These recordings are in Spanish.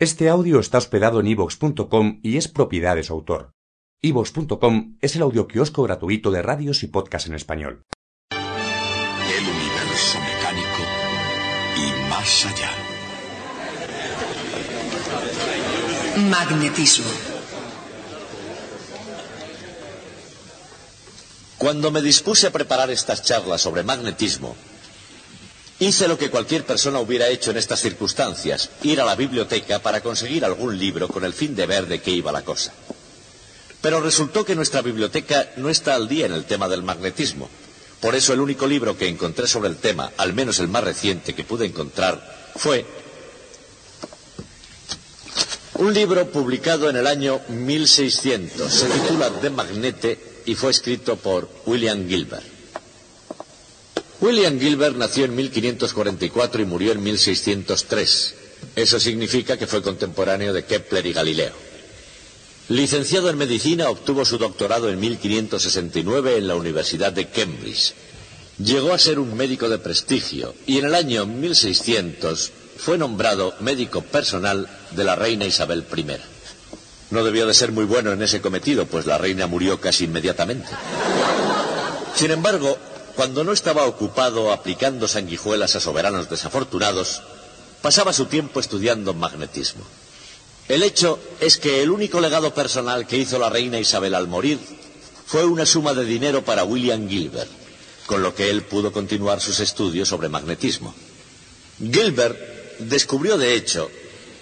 Este audio está hospedado en ivox.com y es propiedad de su autor. ivox.com es el audioquiosco gratuito de radios y podcasts en español. El universo mecánico y más allá. Magnetismo. Cuando me dispuse a preparar estas charlas sobre magnetismo, hice lo que cualquier persona hubiera hecho en estas circunstancias, ir a la biblioteca para conseguir algún libro con el fin de ver de qué iba la cosa. Pero resultó que nuestra biblioteca no está al día en el tema del magnetismo. Por eso el único libro que encontré sobre el tema, al menos el más reciente que pude encontrar, fue un libro publicado en el año 1600. Se titula De Magnete y fue escrito por William Gilbert. William Gilbert nació en 1544 y murió en 1603. Eso significa que fue contemporáneo de Kepler y Galileo. Licenciado en medicina, obtuvo su doctorado en 1569 en la Universidad de Cambridge. Llegó a ser un médico de prestigio y en el año 1600 fue nombrado médico personal de la reina Isabel I. No debió de ser muy bueno en ese cometido, pues la reina murió casi inmediatamente. Sin embargo, cuando no estaba ocupado aplicando sanguijuelas a soberanos desafortunados, pasaba su tiempo estudiando magnetismo. El hecho es que el único legado personal que hizo la reina Isabel al morir fue una suma de dinero para William Gilbert, con lo que él pudo continuar sus estudios sobre magnetismo. Gilbert descubrió, de hecho,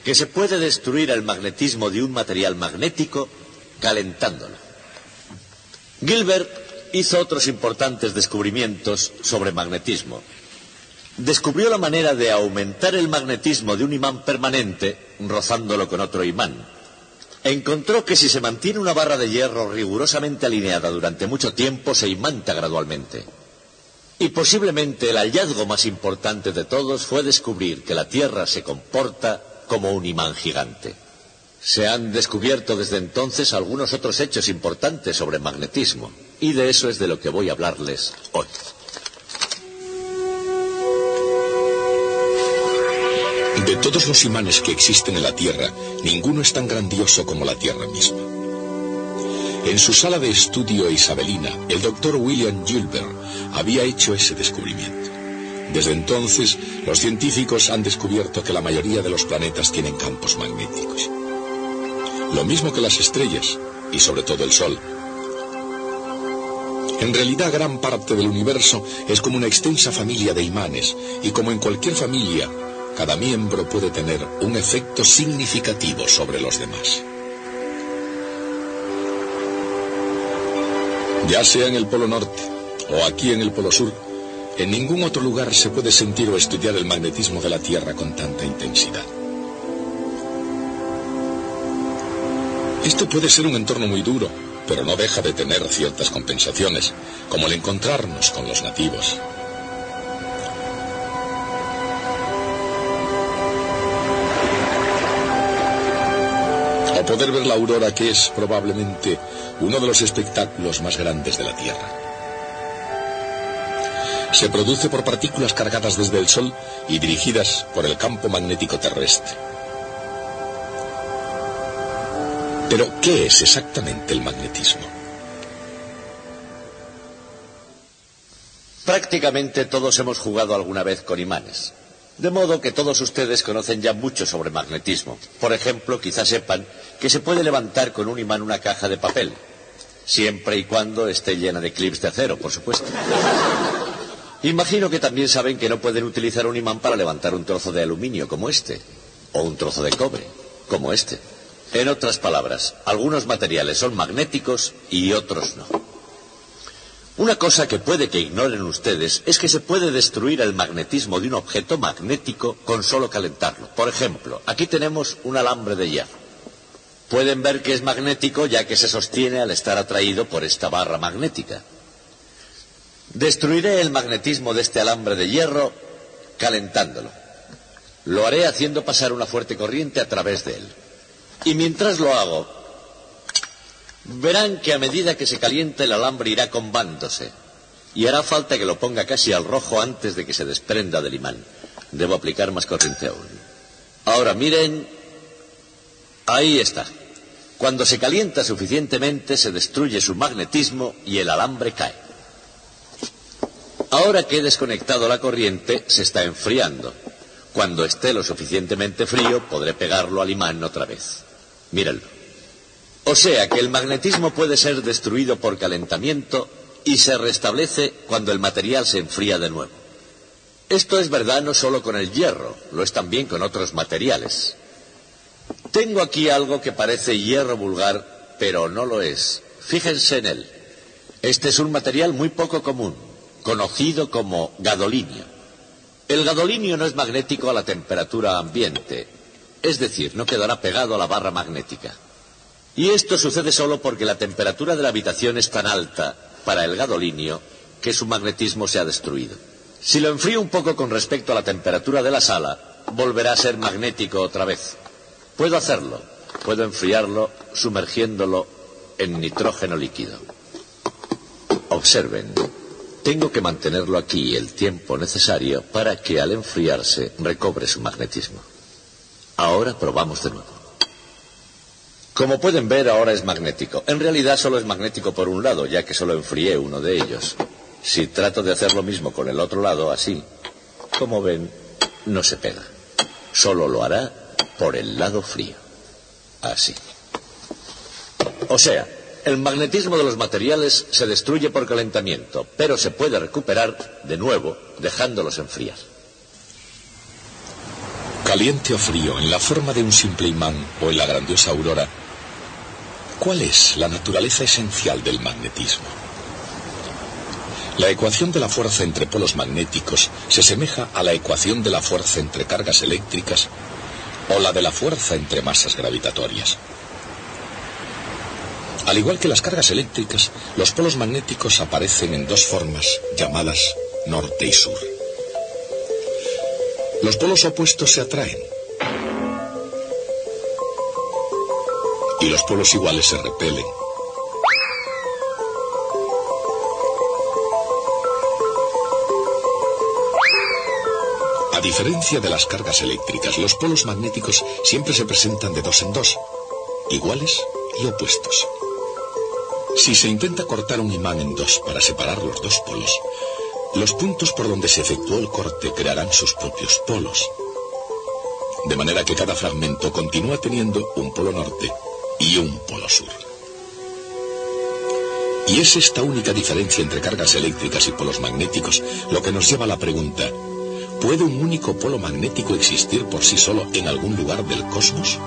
que se puede destruir el magnetismo de un material magnético calentándolo. Gilbert hizo otros importantes descubrimientos sobre magnetismo. Descubrió la manera de aumentar el magnetismo de un imán permanente rozándolo con otro imán. Encontró que si se mantiene una barra de hierro rigurosamente alineada durante mucho tiempo, se imanta gradualmente. Y posiblemente el hallazgo más importante de todos fue descubrir que la Tierra se comporta como un imán gigante. Se han descubierto desde entonces algunos otros hechos importantes sobre magnetismo, y de eso es de lo que voy a hablarles hoy. De todos los imanes que existen en la Tierra, ninguno es tan grandioso como la Tierra misma. En su sala de estudio isabelina, el doctor William Gilbert había hecho ese descubrimiento. Desde entonces, los científicos han descubierto que la mayoría de los planetas tienen campos magnéticos. Lo mismo que las estrellas, y sobre todo el Sol. En realidad, gran parte del universo es como una extensa familia de imanes, y como en cualquier familia, cada miembro puede tener un efecto significativo sobre los demás. Ya sea en el Polo Norte o aquí en el Polo Sur, en ningún otro lugar se puede sentir o estudiar el magnetismo de la Tierra con tanta intensidad. Esto puede ser un entorno muy duro, pero no deja de tener ciertas compensaciones, como el encontrarnos con los nativos. O poder ver la aurora, que es probablemente uno de los espectáculos más grandes de la Tierra. Se produce por partículas cargadas desde el Sol y dirigidas por el campo magnético terrestre. Pero, ¿qué es exactamente el magnetismo? Prácticamente todos hemos jugado alguna vez con imanes. De modo que todos ustedes conocen ya mucho sobre magnetismo. Por ejemplo, quizás sepan que se puede levantar con un imán una caja de papel, siempre y cuando esté llena de clips de acero, por supuesto. Imagino que también saben que no pueden utilizar un imán para levantar un trozo de aluminio como este, o un trozo de cobre como este. En otras palabras, algunos materiales son magnéticos y otros no. Una cosa que puede que ignoren ustedes es que se puede destruir el magnetismo de un objeto magnético con solo calentarlo. Por ejemplo, aquí tenemos un alambre de hierro. Pueden ver que es magnético ya que se sostiene al estar atraído por esta barra magnética. Destruiré el magnetismo de este alambre de hierro calentándolo. Lo haré haciendo pasar una fuerte corriente a través de él. Y mientras lo hago, verán que a medida que se calienta el alambre irá combándose y hará falta que lo ponga casi al rojo antes de que se desprenda del imán. Debo aplicar más corriente aún. Ahora miren, ahí está. Cuando se calienta suficientemente se destruye su magnetismo y el alambre cae. Ahora que he desconectado la corriente, se está enfriando. Cuando esté lo suficientemente frío, podré pegarlo al imán otra vez. Mírenlo. O sea que el magnetismo puede ser destruido por calentamiento y se restablece cuando el material se enfría de nuevo. Esto es verdad no solo con el hierro, lo es también con otros materiales. Tengo aquí algo que parece hierro vulgar, pero no lo es. Fíjense en él. Este es un material muy poco común, conocido como gadolinio. El gadolinio no es magnético a la temperatura ambiente, es decir, no quedará pegado a la barra magnética. Y esto sucede solo porque la temperatura de la habitación es tan alta para el gadolinio que su magnetismo se ha destruido. Si lo enfrío un poco con respecto a la temperatura de la sala, volverá a ser magnético otra vez. Puedo hacerlo. Puedo enfriarlo sumergiéndolo en nitrógeno líquido. Observen. Tengo que mantenerlo aquí el tiempo necesario para que al enfriarse recobre su magnetismo. Ahora probamos de nuevo. Como pueden ver, ahora es magnético. En realidad solo es magnético por un lado, ya que solo enfrié uno de ellos. Si trato de hacer lo mismo con el otro lado, así, como ven, no se pega. Solo lo hará por el lado frío. Así. O sea, el magnetismo de los materiales se destruye por calentamiento, pero se puede recuperar de nuevo dejándolos enfriar. Caliente o frío, en la forma de un simple imán o en la grandiosa aurora, ¿Cuál es la naturaleza esencial del magnetismo? La ecuación de la fuerza entre polos magnéticos se asemeja a la ecuación de la fuerza entre cargas eléctricas o la de la fuerza entre masas gravitatorias. Al igual que las cargas eléctricas, los polos magnéticos aparecen en dos formas llamadas norte y sur. Los polos opuestos se atraen y los polos iguales se repelen. A diferencia de las cargas eléctricas, los polos magnéticos siempre se presentan de dos en dos, iguales y opuestos. Si se intenta cortar un imán en dos para separar los dos polos, los puntos por donde se efectuó el corte crearán sus propios polos. De manera que cada fragmento continúa teniendo un polo norte y un polo sur. Y es esta única diferencia entre cargas eléctricas y polos magnéticos lo que nos lleva a la pregunta, ¿puede un único polo magnético existir por sí solo en algún lugar del cosmos?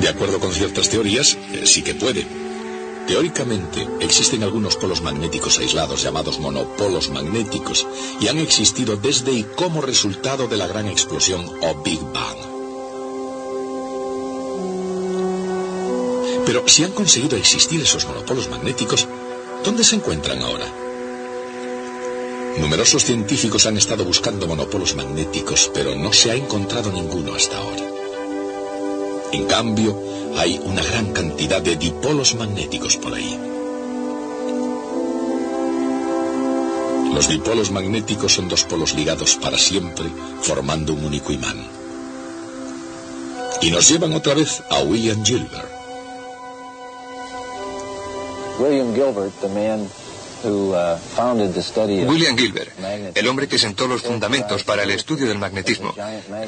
De acuerdo con ciertas teorías, eh, sí que puede. Teóricamente, existen algunos polos magnéticos aislados llamados monopolos magnéticos y han existido desde y como resultado de la gran explosión o Big Bang. Pero si han conseguido existir esos monopolos magnéticos, ¿dónde se encuentran ahora? Numerosos científicos han estado buscando monopolos magnéticos, pero no se ha encontrado ninguno hasta ahora. En cambio, hay una gran cantidad de dipolos magnéticos por ahí. Los dipolos magnéticos son dos polos ligados para siempre, formando un único imán. Y nos llevan otra vez a William Gilbert. William Gilbert, uh, William Gilbert, el hombre que sentó los fundamentos para el estudio del magnetismo,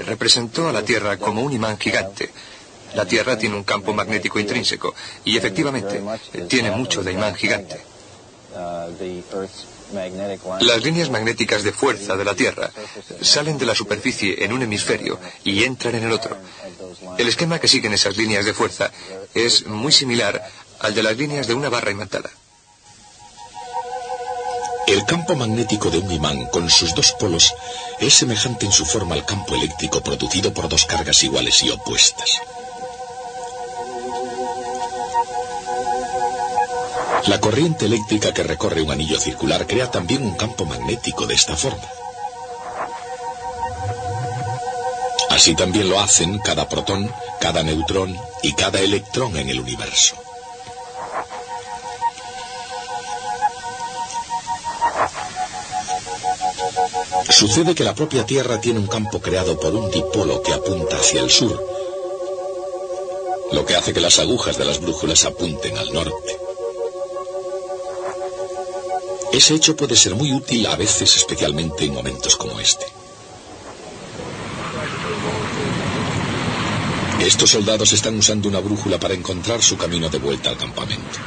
representó a la Tierra como un imán gigante. La Tierra tiene un campo magnético intrínseco y efectivamente tiene mucho de imán gigante. Las líneas magnéticas de fuerza de la Tierra salen de la superficie en un hemisferio y entran en el otro. El esquema que siguen esas líneas de fuerza es muy similar al de las líneas de una barra imantada. El campo magnético de un imán con sus dos polos es semejante en su forma al campo eléctrico producido por dos cargas iguales y opuestas. La corriente eléctrica que recorre un anillo circular crea también un campo magnético de esta forma. Así también lo hacen cada protón, cada neutrón y cada electrón en el universo. Sucede que la propia Tierra tiene un campo creado por un dipolo que apunta hacia el sur, lo que hace que las agujas de las brújulas apunten al norte. Ese hecho puede ser muy útil a veces, especialmente en momentos como este. Estos soldados están usando una brújula para encontrar su camino de vuelta al campamento.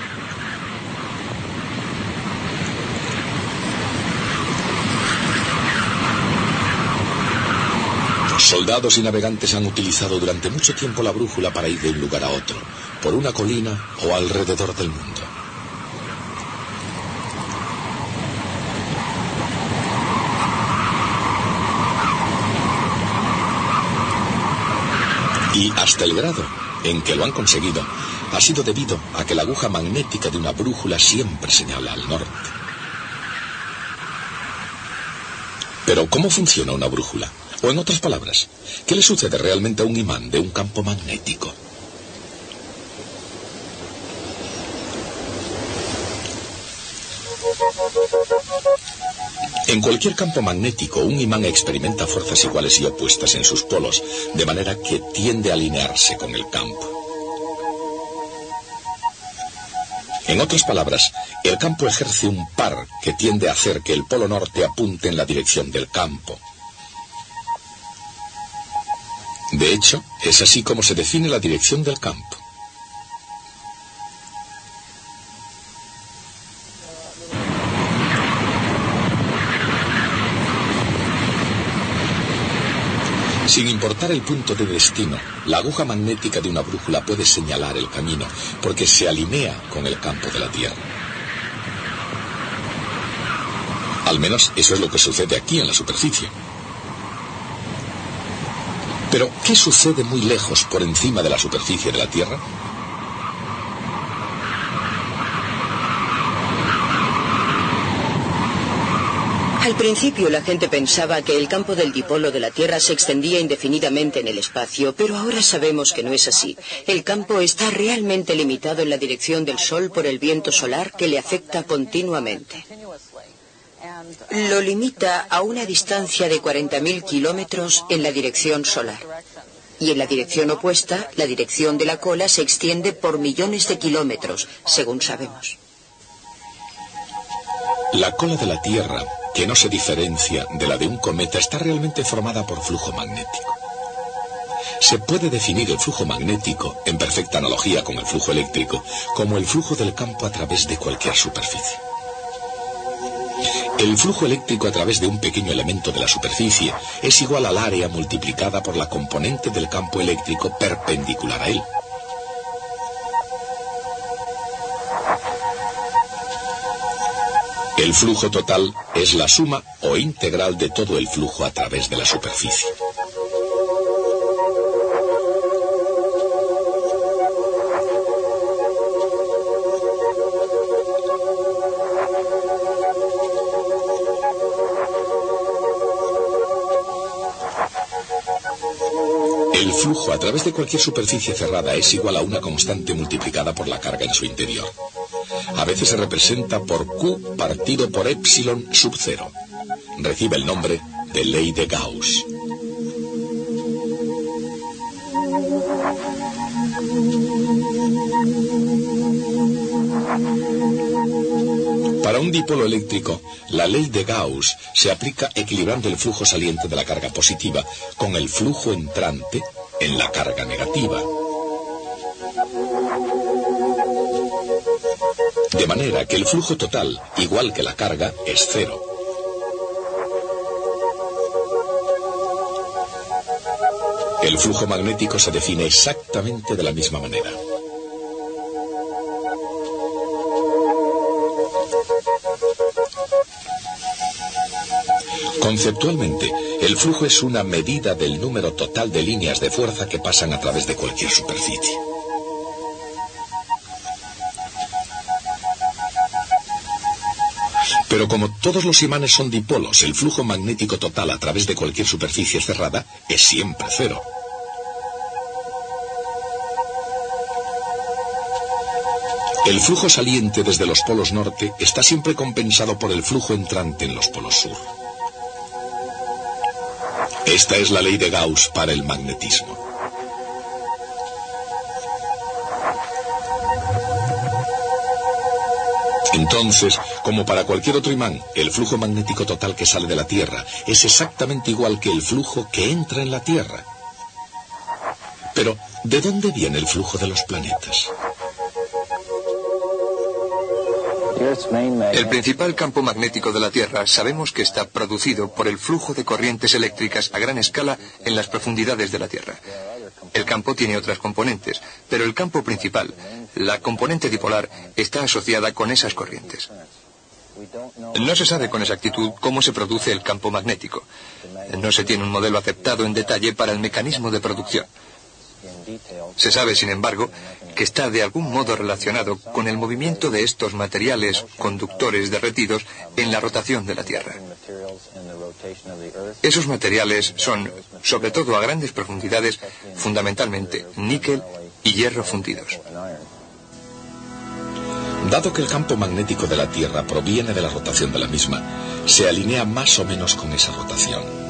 Soldados y navegantes han utilizado durante mucho tiempo la brújula para ir de un lugar a otro, por una colina o alrededor del mundo. Y hasta el grado en que lo han conseguido ha sido debido a que la aguja magnética de una brújula siempre señala al norte. Pero ¿cómo funciona una brújula? O en otras palabras, ¿qué le sucede realmente a un imán de un campo magnético? En cualquier campo magnético, un imán experimenta fuerzas iguales y opuestas en sus polos, de manera que tiende a alinearse con el campo. En otras palabras, el campo ejerce un par que tiende a hacer que el polo norte apunte en la dirección del campo. De hecho, es así como se define la dirección del campo. Sin importar el punto de destino, la aguja magnética de una brújula puede señalar el camino, porque se alinea con el campo de la Tierra. Al menos eso es lo que sucede aquí en la superficie. Pero, ¿qué sucede muy lejos por encima de la superficie de la Tierra? Al principio la gente pensaba que el campo del dipolo de la Tierra se extendía indefinidamente en el espacio, pero ahora sabemos que no es así. El campo está realmente limitado en la dirección del Sol por el viento solar que le afecta continuamente. Lo limita a una distancia de 40.000 kilómetros en la dirección solar. Y en la dirección opuesta, la dirección de la cola se extiende por millones de kilómetros, según sabemos. La cola de la Tierra, que no se diferencia de la de un cometa, está realmente formada por flujo magnético. Se puede definir el flujo magnético, en perfecta analogía con el flujo eléctrico, como el flujo del campo a través de cualquier superficie. El flujo eléctrico a través de un pequeño elemento de la superficie es igual al área multiplicada por la componente del campo eléctrico perpendicular a él. El flujo total es la suma o integral de todo el flujo a través de la superficie. Flujo a través de cualquier superficie cerrada es igual a una constante multiplicada por la carga en su interior. A veces se representa por Q partido por epsilon sub cero. Recibe el nombre de ley de Gauss. Para un dipolo eléctrico, la ley de Gauss se aplica equilibrando el flujo saliente de la carga positiva con el flujo entrante en la carga negativa. De manera que el flujo total, igual que la carga, es cero. El flujo magnético se define exactamente de la misma manera. Conceptualmente, el flujo es una medida del número total de líneas de fuerza que pasan a través de cualquier superficie. Pero como todos los imanes son dipolos, el flujo magnético total a través de cualquier superficie cerrada es siempre cero. El flujo saliente desde los polos norte está siempre compensado por el flujo entrante en los polos sur. Esta es la ley de Gauss para el magnetismo. Entonces, como para cualquier otro imán, el flujo magnético total que sale de la Tierra es exactamente igual que el flujo que entra en la Tierra. Pero, ¿de dónde viene el flujo de los planetas? El principal campo magnético de la Tierra sabemos que está producido por el flujo de corrientes eléctricas a gran escala en las profundidades de la Tierra. El campo tiene otras componentes, pero el campo principal, la componente dipolar, está asociada con esas corrientes. No se sabe con exactitud cómo se produce el campo magnético. No se tiene un modelo aceptado en detalle para el mecanismo de producción. Se sabe, sin embargo, que está de algún modo relacionado con el movimiento de estos materiales conductores derretidos en la rotación de la Tierra. Esos materiales son, sobre todo a grandes profundidades, fundamentalmente níquel y hierro fundidos. Dado que el campo magnético de la Tierra proviene de la rotación de la misma, se alinea más o menos con esa rotación.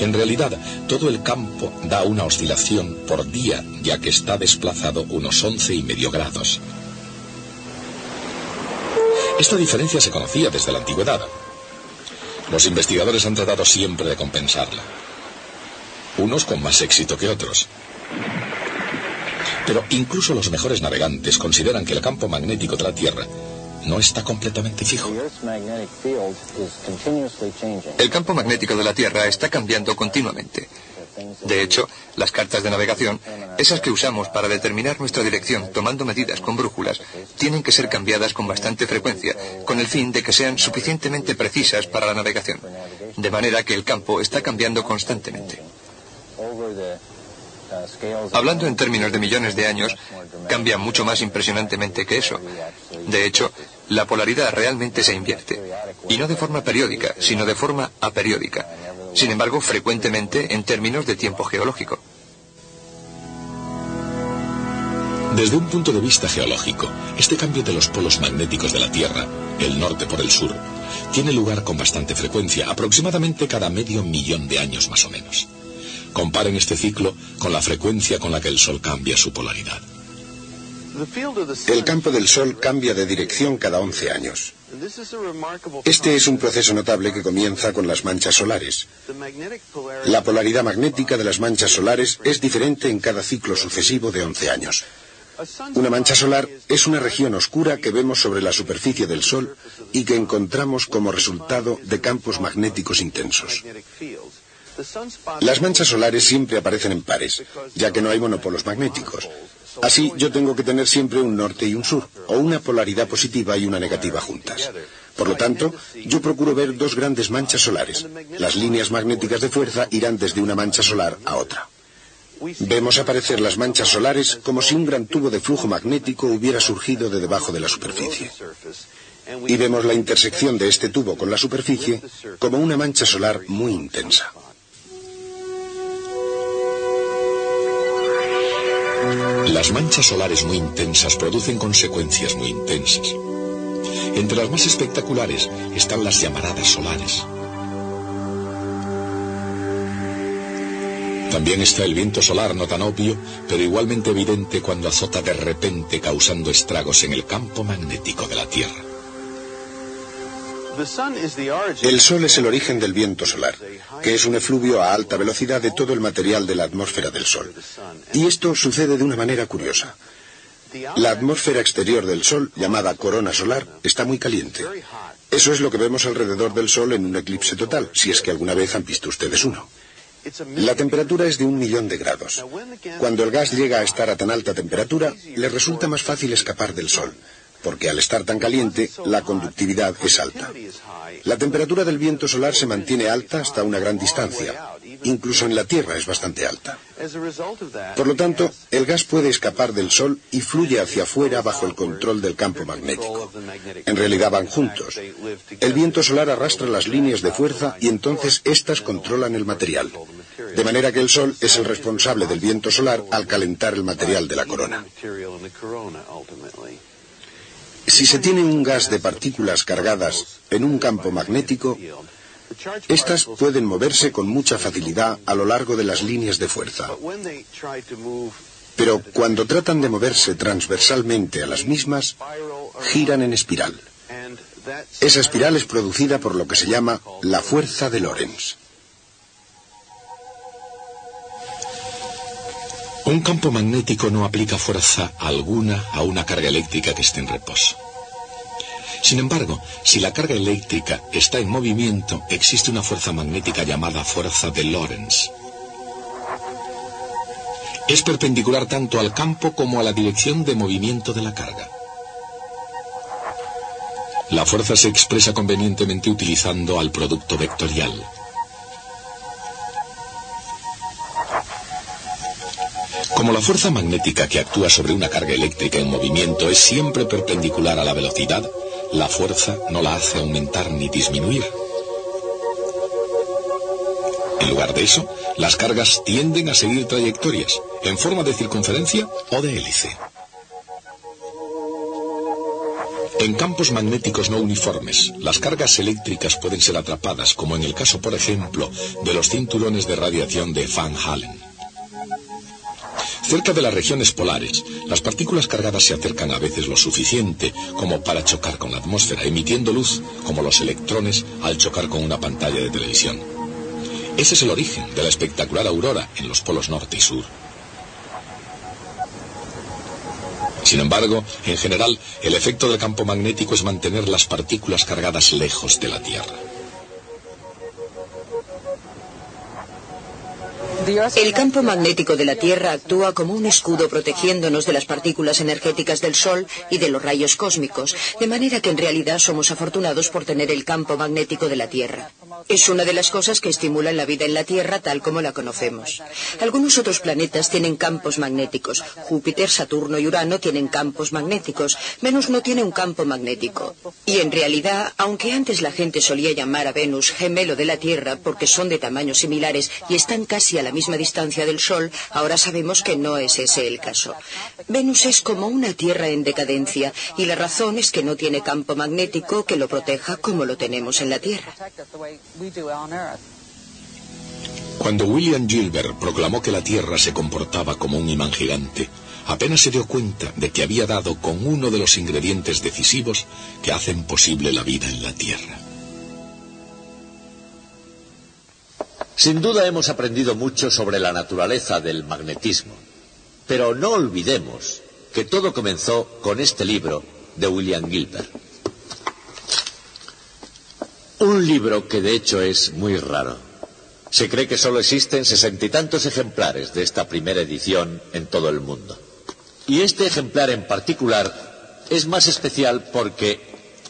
En realidad, todo el campo da una oscilación por día, ya que está desplazado unos once y medio grados. Esta diferencia se conocía desde la antigüedad. Los investigadores han tratado siempre de compensarla. Unos con más éxito que otros. Pero incluso los mejores navegantes consideran que el campo magnético de la Tierra no está completamente fijo. El campo magnético de la Tierra está cambiando continuamente. De hecho, las cartas de navegación, esas que usamos para determinar nuestra dirección tomando medidas con brújulas, tienen que ser cambiadas con bastante frecuencia, con el fin de que sean suficientemente precisas para la navegación. De manera que el campo está cambiando constantemente. Hablando en términos de millones de años, cambia mucho más impresionantemente que eso. De hecho, la polaridad realmente se invierte. Y no de forma periódica, sino de forma aperiódica. Sin embargo, frecuentemente en términos de tiempo geológico. Desde un punto de vista geológico, este cambio de los polos magnéticos de la Tierra, el norte por el sur, tiene lugar con bastante frecuencia, aproximadamente cada medio millón de años más o menos. Comparen este ciclo con la frecuencia con la que el Sol cambia su polaridad. El campo del Sol cambia de dirección cada 11 años. Este es un proceso notable que comienza con las manchas solares. La polaridad magnética de las manchas solares es diferente en cada ciclo sucesivo de 11 años. Una mancha solar es una región oscura que vemos sobre la superficie del Sol y que encontramos como resultado de campos magnéticos intensos. Las manchas solares siempre aparecen en pares, ya que no hay monopolos magnéticos. Así yo tengo que tener siempre un norte y un sur, o una polaridad positiva y una negativa juntas. Por lo tanto, yo procuro ver dos grandes manchas solares. Las líneas magnéticas de fuerza irán desde una mancha solar a otra. Vemos aparecer las manchas solares como si un gran tubo de flujo magnético hubiera surgido de debajo de la superficie. Y vemos la intersección de este tubo con la superficie como una mancha solar muy intensa. Las manchas solares muy intensas producen consecuencias muy intensas. Entre las más espectaculares están las llamaradas solares. También está el viento solar no tan obvio, pero igualmente evidente cuando azota de repente causando estragos en el campo magnético de la Tierra. El Sol es el origen del viento solar, que es un efluvio a alta velocidad de todo el material de la atmósfera del Sol. Y esto sucede de una manera curiosa. La atmósfera exterior del Sol, llamada corona solar, está muy caliente. Eso es lo que vemos alrededor del Sol en un eclipse total, si es que alguna vez han visto ustedes uno. La temperatura es de un millón de grados. Cuando el gas llega a estar a tan alta temperatura, le resulta más fácil escapar del Sol. Porque al estar tan caliente, la conductividad es alta. La temperatura del viento solar se mantiene alta hasta una gran distancia. Incluso en la Tierra es bastante alta. Por lo tanto, el gas puede escapar del Sol y fluye hacia afuera bajo el control del campo magnético. En realidad van juntos. El viento solar arrastra las líneas de fuerza y entonces éstas controlan el material. De manera que el Sol es el responsable del viento solar al calentar el material de la corona. Si se tiene un gas de partículas cargadas en un campo magnético, estas pueden moverse con mucha facilidad a lo largo de las líneas de fuerza. Pero cuando tratan de moverse transversalmente a las mismas, giran en espiral. Esa espiral es producida por lo que se llama la fuerza de Lorentz. Un campo magnético no aplica fuerza alguna a una carga eléctrica que esté en reposo. Sin embargo, si la carga eléctrica está en movimiento, existe una fuerza magnética llamada fuerza de Lorentz. Es perpendicular tanto al campo como a la dirección de movimiento de la carga. La fuerza se expresa convenientemente utilizando al producto vectorial. Como la fuerza magnética que actúa sobre una carga eléctrica en movimiento es siempre perpendicular a la velocidad, la fuerza no la hace aumentar ni disminuir. En lugar de eso, las cargas tienden a seguir trayectorias, en forma de circunferencia o de hélice. En campos magnéticos no uniformes, las cargas eléctricas pueden ser atrapadas, como en el caso, por ejemplo, de los cinturones de radiación de Van Halen. Cerca de las regiones polares, las partículas cargadas se acercan a veces lo suficiente como para chocar con la atmósfera, emitiendo luz como los electrones al chocar con una pantalla de televisión. Ese es el origen de la espectacular aurora en los polos norte y sur. Sin embargo, en general, el efecto del campo magnético es mantener las partículas cargadas lejos de la Tierra. El campo magnético de la Tierra actúa como un escudo protegiéndonos de las partículas energéticas del Sol y de los rayos cósmicos, de manera que en realidad somos afortunados por tener el campo magnético de la Tierra. Es una de las cosas que estimulan la vida en la Tierra tal como la conocemos. Algunos otros planetas tienen campos magnéticos. Júpiter, Saturno y Urano tienen campos magnéticos. Venus no tiene un campo magnético. Y en realidad, aunque antes la gente solía llamar a Venus gemelo de la Tierra porque son de tamaños similares y están casi a misma distancia del Sol, ahora sabemos que no es ese el caso. Venus es como una Tierra en decadencia y la razón es que no tiene campo magnético que lo proteja como lo tenemos en la Tierra. Cuando William Gilbert proclamó que la Tierra se comportaba como un imán gigante, apenas se dio cuenta de que había dado con uno de los ingredientes decisivos que hacen posible la vida en la Tierra. Sin duda hemos aprendido mucho sobre la naturaleza del magnetismo, pero no olvidemos que todo comenzó con este libro de William Gilbert. Un libro que de hecho es muy raro. Se cree que solo existen sesenta y tantos ejemplares de esta primera edición en todo el mundo. Y este ejemplar en particular es más especial porque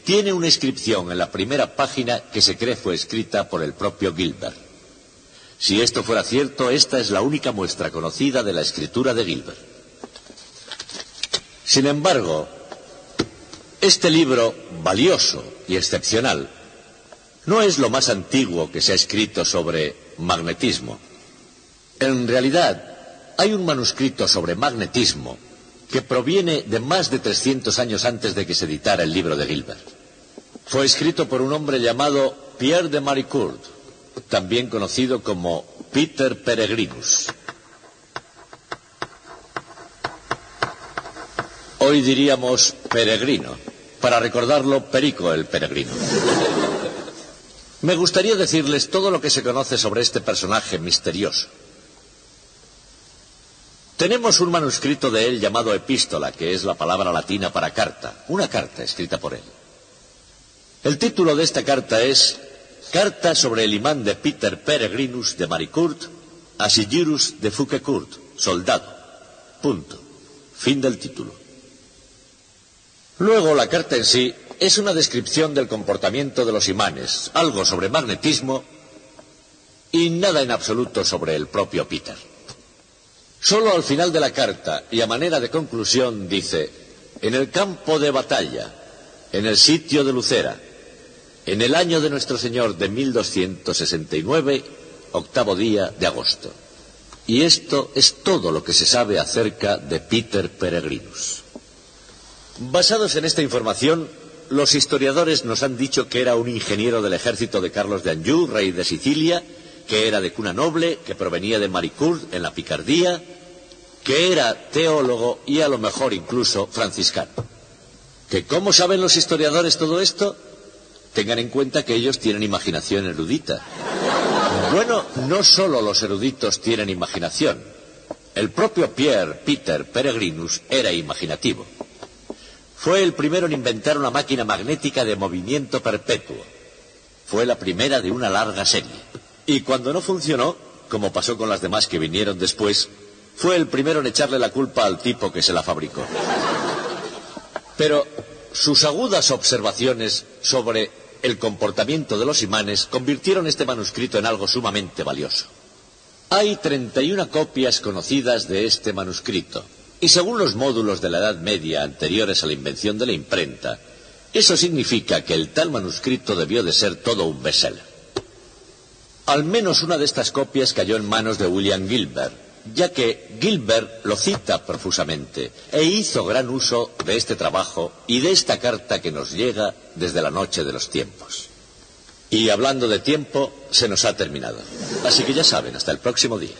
tiene una inscripción en la primera página que se cree fue escrita por el propio Gilbert. Si esto fuera cierto, esta es la única muestra conocida de la escritura de Gilbert. Sin embargo, este libro, valioso y excepcional, no es lo más antiguo que se ha escrito sobre magnetismo. En realidad, hay un manuscrito sobre magnetismo que proviene de más de 300 años antes de que se editara el libro de Gilbert. Fue escrito por un hombre llamado Pierre de Maricourt, también conocido como Peter Peregrinus. Hoy diríamos peregrino, para recordarlo Perico el peregrino. Me gustaría decirles todo lo que se conoce sobre este personaje misterioso. Tenemos un manuscrito de él llamado epístola, que es la palabra latina para carta, una carta escrita por él. El título de esta carta es Carta sobre el imán de Peter Peregrinus de Maricourt a Sigirus de Fouquecourt, soldado. Punto. Fin del título. Luego, la carta en sí es una descripción del comportamiento de los imanes, algo sobre magnetismo y nada en absoluto sobre el propio Peter. Solo al final de la carta y a manera de conclusión dice, en el campo de batalla, en el sitio de Lucera, en el año de nuestro Señor de 1269, octavo día de agosto. Y esto es todo lo que se sabe acerca de Peter Peregrinus. Basados en esta información, los historiadores nos han dicho que era un ingeniero del ejército de Carlos de Anjou, rey de Sicilia, que era de cuna noble, que provenía de Maricourt, en la Picardía, que era teólogo y a lo mejor incluso franciscano. ¿Que cómo saben los historiadores todo esto? Tengan en cuenta que ellos tienen imaginación erudita. Bueno, no solo los eruditos tienen imaginación. El propio Pierre Peter Peregrinus era imaginativo. Fue el primero en inventar una máquina magnética de movimiento perpetuo. Fue la primera de una larga serie. Y cuando no funcionó, como pasó con las demás que vinieron después, fue el primero en echarle la culpa al tipo que se la fabricó. Pero sus agudas observaciones sobre el comportamiento de los imanes convirtieron este manuscrito en algo sumamente valioso. Hay 31 copias conocidas de este manuscrito, y según los módulos de la Edad Media anteriores a la invención de la imprenta, eso significa que el tal manuscrito debió de ser todo un bestseller. Al menos una de estas copias cayó en manos de William Gilbert, ya que Gilbert lo cita profusamente e hizo gran uso de este trabajo y de esta carta que nos llega desde la noche de los tiempos. Y hablando de tiempo, se nos ha terminado. Así que ya saben, hasta el próximo día.